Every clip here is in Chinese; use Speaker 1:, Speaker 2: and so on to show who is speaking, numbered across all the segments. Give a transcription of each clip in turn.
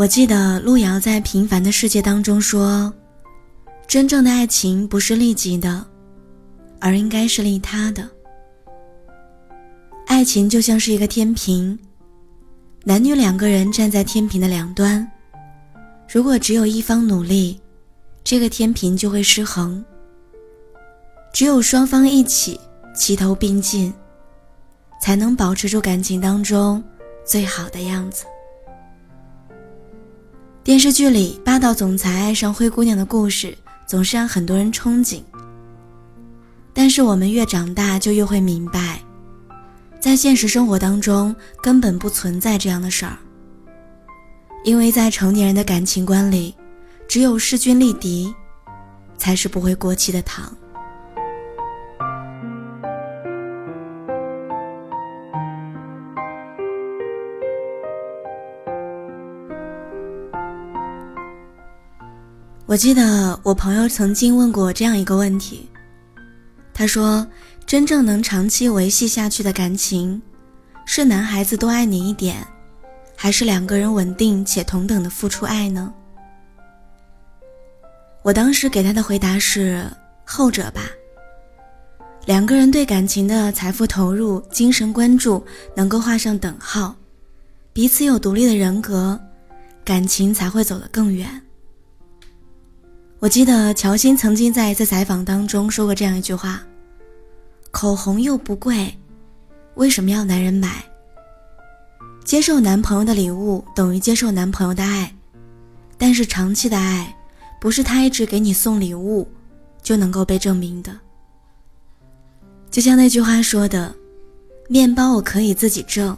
Speaker 1: 我记得路遥在《平凡的世界》当中说：“真正的爱情不是利己的，而应该是利他的。爱情就像是一个天平，男女两个人站在天平的两端，如果只有一方努力，这个天平就会失衡。只有双方一起齐头并进，才能保持住感情当中最好的样子。”电视剧里霸道总裁爱上灰姑娘的故事，总是让很多人憧憬。但是我们越长大，就越会明白，在现实生活当中根本不存在这样的事儿。因为在成年人的感情观里，只有势均力敌，才是不会过期的糖。我记得我朋友曾经问过我这样一个问题，他说：“真正能长期维系下去的感情，是男孩子多爱你一点，还是两个人稳定且同等的付出爱呢？”我当时给他的回答是后者吧。两个人对感情的财富投入、精神关注能够画上等号，彼此有独立的人格，感情才会走得更远。我记得乔欣曾经在一次采访当中说过这样一句话：“口红又不贵，为什么要男人买？接受男朋友的礼物等于接受男朋友的爱，但是长期的爱，不是他一直给你送礼物就能够被证明的。就像那句话说的，面包我可以自己挣，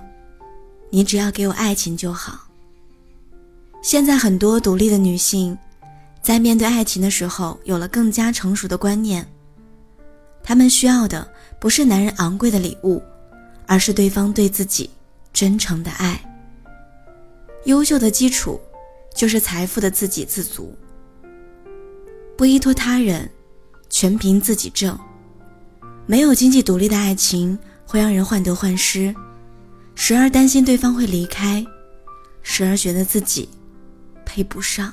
Speaker 1: 你只要给我爱情就好。现在很多独立的女性。”在面对爱情的时候，有了更加成熟的观念。他们需要的不是男人昂贵的礼物，而是对方对自己真诚的爱。优秀的基础就是财富的自给自足，不依托他人，全凭自己挣。没有经济独立的爱情会让人患得患失，时而担心对方会离开，时而觉得自己配不上。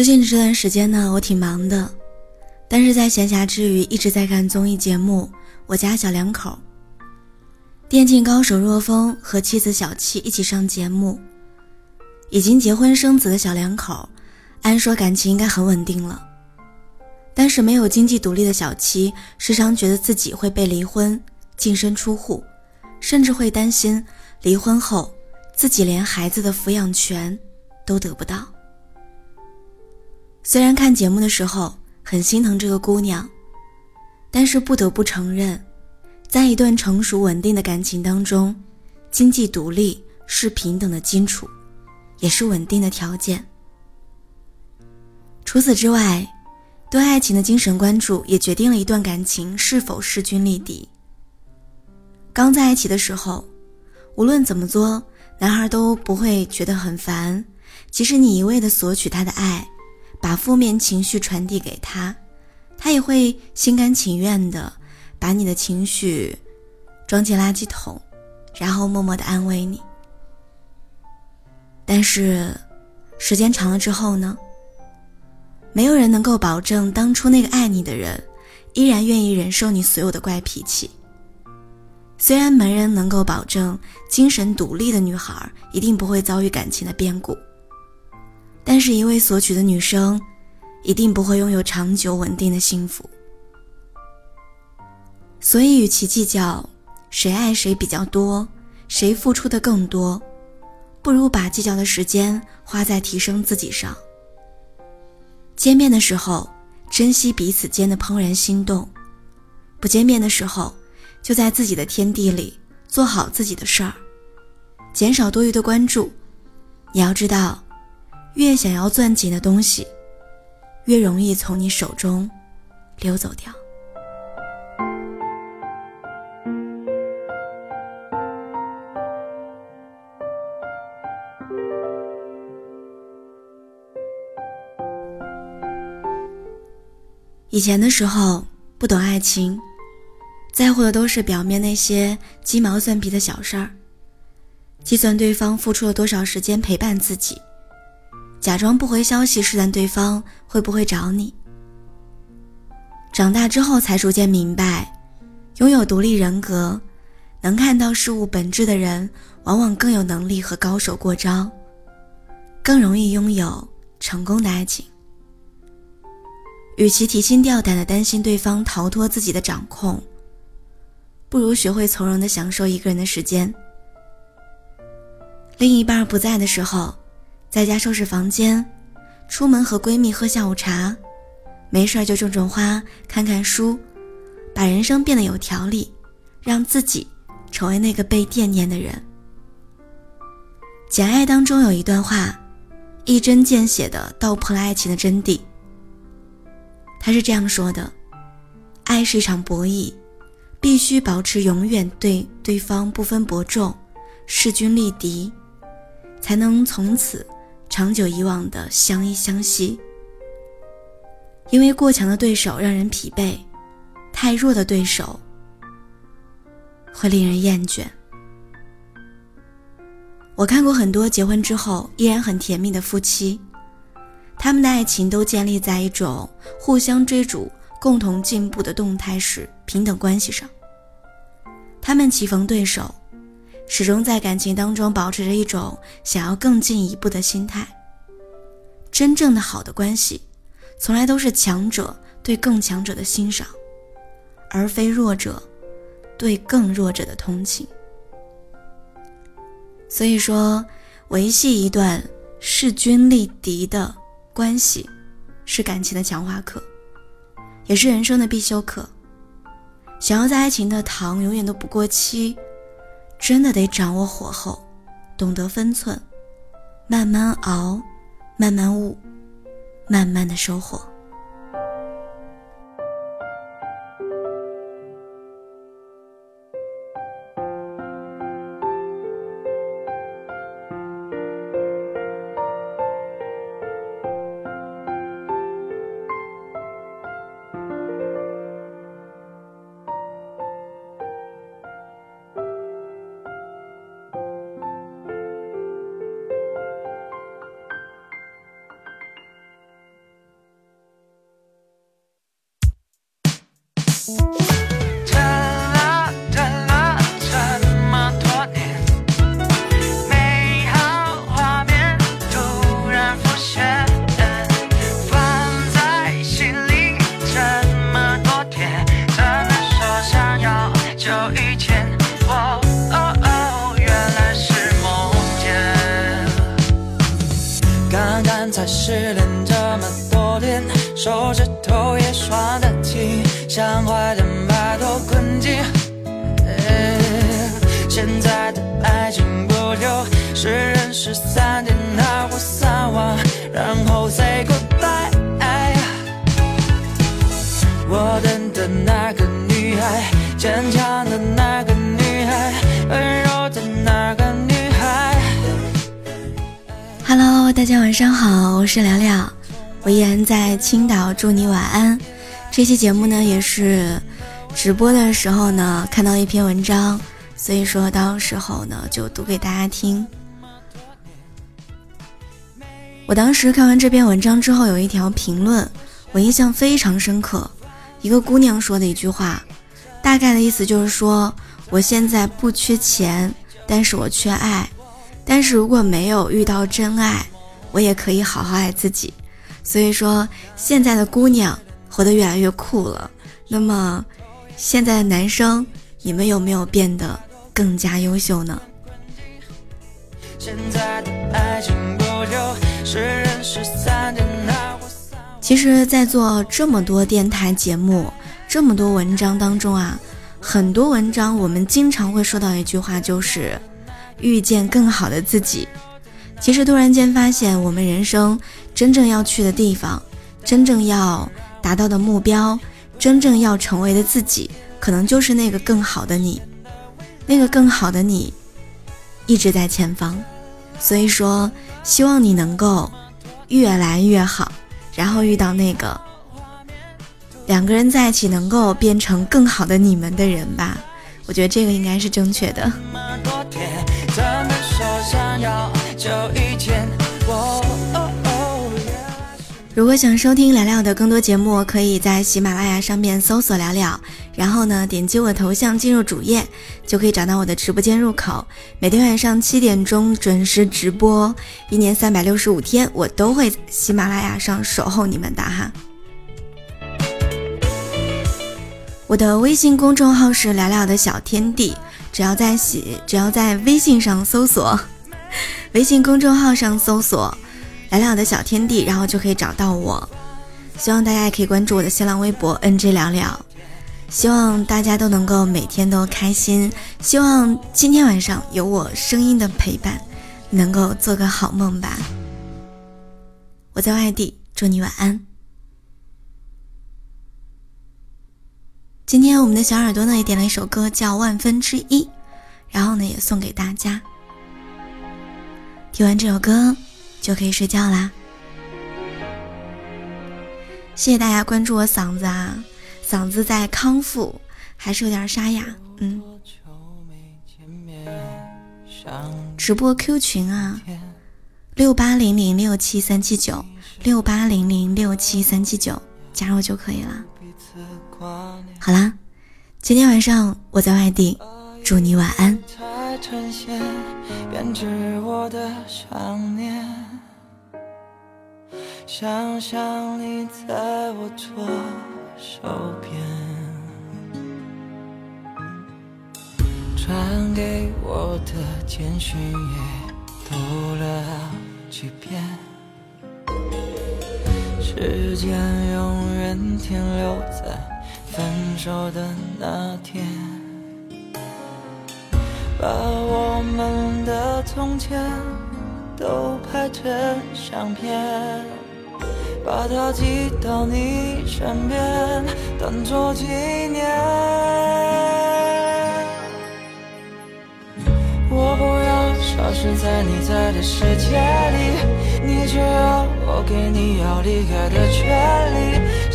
Speaker 1: 最近这段时间呢，我挺忙的，但是在闲暇之余一直在看综艺节目《我家小两口》。电竞高手若风和妻子小七一起上节目，已经结婚生子的小两口，按说感情应该很稳定了，但是没有经济独立的小七，时常觉得自己会被离婚，净身出户，甚至会担心离婚后自己连孩子的抚养权都得不到。虽然看节目的时候很心疼这个姑娘，但是不得不承认，在一段成熟稳定的感情当中，经济独立是平等的基础，也是稳定的条件。除此之外，对爱情的精神关注也决定了一段感情是否势均力敌。刚在一起的时候，无论怎么做，男孩都不会觉得很烦，即使你一味的索取他的爱。把负面情绪传递给他，他也会心甘情愿的把你的情绪装进垃圾桶，然后默默的安慰你。但是，时间长了之后呢？没有人能够保证当初那个爱你的人，依然愿意忍受你所有的怪脾气。虽然没人能够保证精神独立的女孩一定不会遭遇感情的变故。但是，一味索取的女生，一定不会拥有长久稳定的幸福。所以，与其计较谁爱谁比较多，谁付出的更多，不如把计较的时间花在提升自己上。见面的时候，珍惜彼此间的怦然心动；不见面的时候，就在自己的天地里做好自己的事儿，减少多余的关注。你要知道。越想要攥紧的东西，越容易从你手中溜走掉。以前的时候不懂爱情，在乎的都是表面那些鸡毛蒜皮的小事儿，计算对方付出了多少时间陪伴自己，假装不回消息试探对方会不会找你。长大之后才逐渐明白，拥有独立人格。能看到事物本质的人，往往更有能力和高手过招，更容易拥有成功的爱情。与其提心吊胆的担心对方逃脱自己的掌控，不如学会从容的享受一个人的时间。另一半不在的时候，在家收拾房间，出门和闺蜜喝下午茶，没事就种种花，看看书，把人生变得有条理，让自己。成为那个被惦念的人。《简爱》当中有一段话，一针见血的道破了爱情的真谛。他是这样说的：“爱是一场博弈，必须保持永远对对方不分伯仲，势均力敌，才能从此长久以往的相依相惜。因为过强的对手让人疲惫，太弱的对手。”会令人厌倦。我看过很多结婚之后依然很甜蜜的夫妻，他们的爱情都建立在一种互相追逐、共同进步的动态式平等关系上。他们棋逢对手，始终在感情当中保持着一种想要更进一步的心态。真正的好的关系，从来都是强者对更强者的欣赏，而非弱者。对更弱者的同情，所以说，维系一段势均力敌的关系，是感情的强化课，也是人生的必修课。想要在爱情的糖永远都不过期，真的得掌握火候，懂得分寸，慢慢熬，慢慢悟，慢慢的收获。等
Speaker 2: 了等了这么多年美好画面突然浮现放在心里这么多天怎么说想要就一切哦哦哦原来是梦见刚刚才失恋这么多天手指头也酸的紧想坏的埋头困境。现在的爱情不就是认识三天二话三忘，然后 say goodbye。我等的那个女孩，坚强的那个女孩，温柔的那个女孩。
Speaker 1: Hello，大家晚上好，我是聊聊，我依然在青岛，祝你晚安。这期节目呢，也是直播的时候呢看到一篇文章，所以说到时候呢就读给大家听。我当时看完这篇文章之后，有一条评论我印象非常深刻，一个姑娘说的一句话，大概的意思就是说，我现在不缺钱，但是我缺爱。但是如果没有遇到真爱，我也可以好好爱自己。所以说，现在的姑娘活得越来越酷了。那么，现在的男生，你们有没有变得更加优秀呢？其实，在做这么多电台节目、这么多文章当中啊，很多文章我们经常会说到一句话，就是。遇见更好的自己，其实突然间发现，我们人生真正要去的地方，真正要达到的目标，真正要成为的自己，可能就是那个更好的你。那个更好的你，一直在前方。所以说，希望你能够越来越好，然后遇到那个
Speaker 2: 两个人在一起能够变成更好的你们的人吧。我觉得这个应该是正确的。如果想收听聊聊的更多节目，可以在喜马拉雅上面搜索聊聊，然后呢点击我头像进入主页，就可以找到我的直播间入口。每天晚上七点钟准时直播，一年三百六十五天，我都会喜马拉雅上守候你们的哈。我的微信公众号是聊聊的小天地，只要在喜，只要在微信上搜索，微信公众号上搜索。聊聊的小天地，然后就可以找到我。希望大家也可以关注我的新浪微博 NG 聊聊。希望大家都能够每天都开心。希望今天晚上有我声音的陪伴，能够做个好梦吧。我在外地，祝你晚安。今天我们的小耳朵呢也点了一首歌叫《万分之一》，然后呢也送给大家。听完这首歌。就可以睡觉啦。谢谢大家关注我嗓子啊，嗓子在康复，还是有点沙哑。嗯。直播 Q 群啊，六八零零六七三七九，六八零零六七三七九，加入就可以了。好啦，今天晚上我在外地，祝你晚安。针线编织我的想念，想象你在我左手边，传给我的简讯也读了几遍。时间永远停留在分手的那天，把我们的从前都拍成相片。把它寄到你身边，当作纪念。我不要消失在你在的世界里，你只要我给你要离开的权利。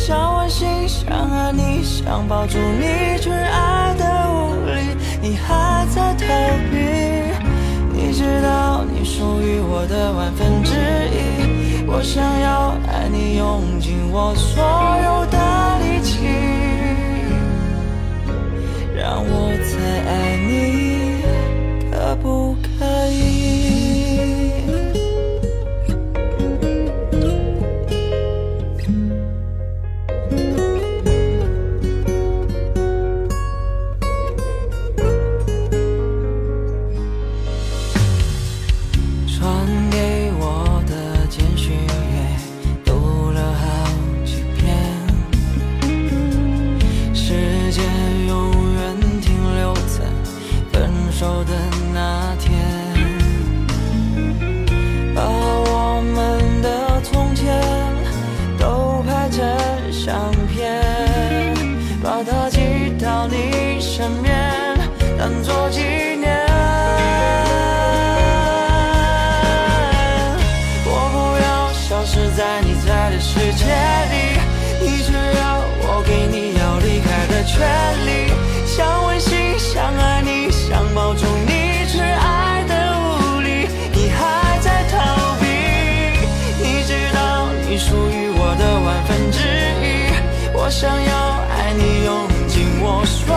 Speaker 2: 想温馨，想爱你，想抱住你，却爱的无力，你还在逃避。你知道你属于我的万分之一。我想要爱你，用尽我所有的力气，让我再爱你，可不可权利想温馨想爱你想抱住你却爱的无力你还在逃避你知道你属于我的万分之一。我想要爱你用尽我所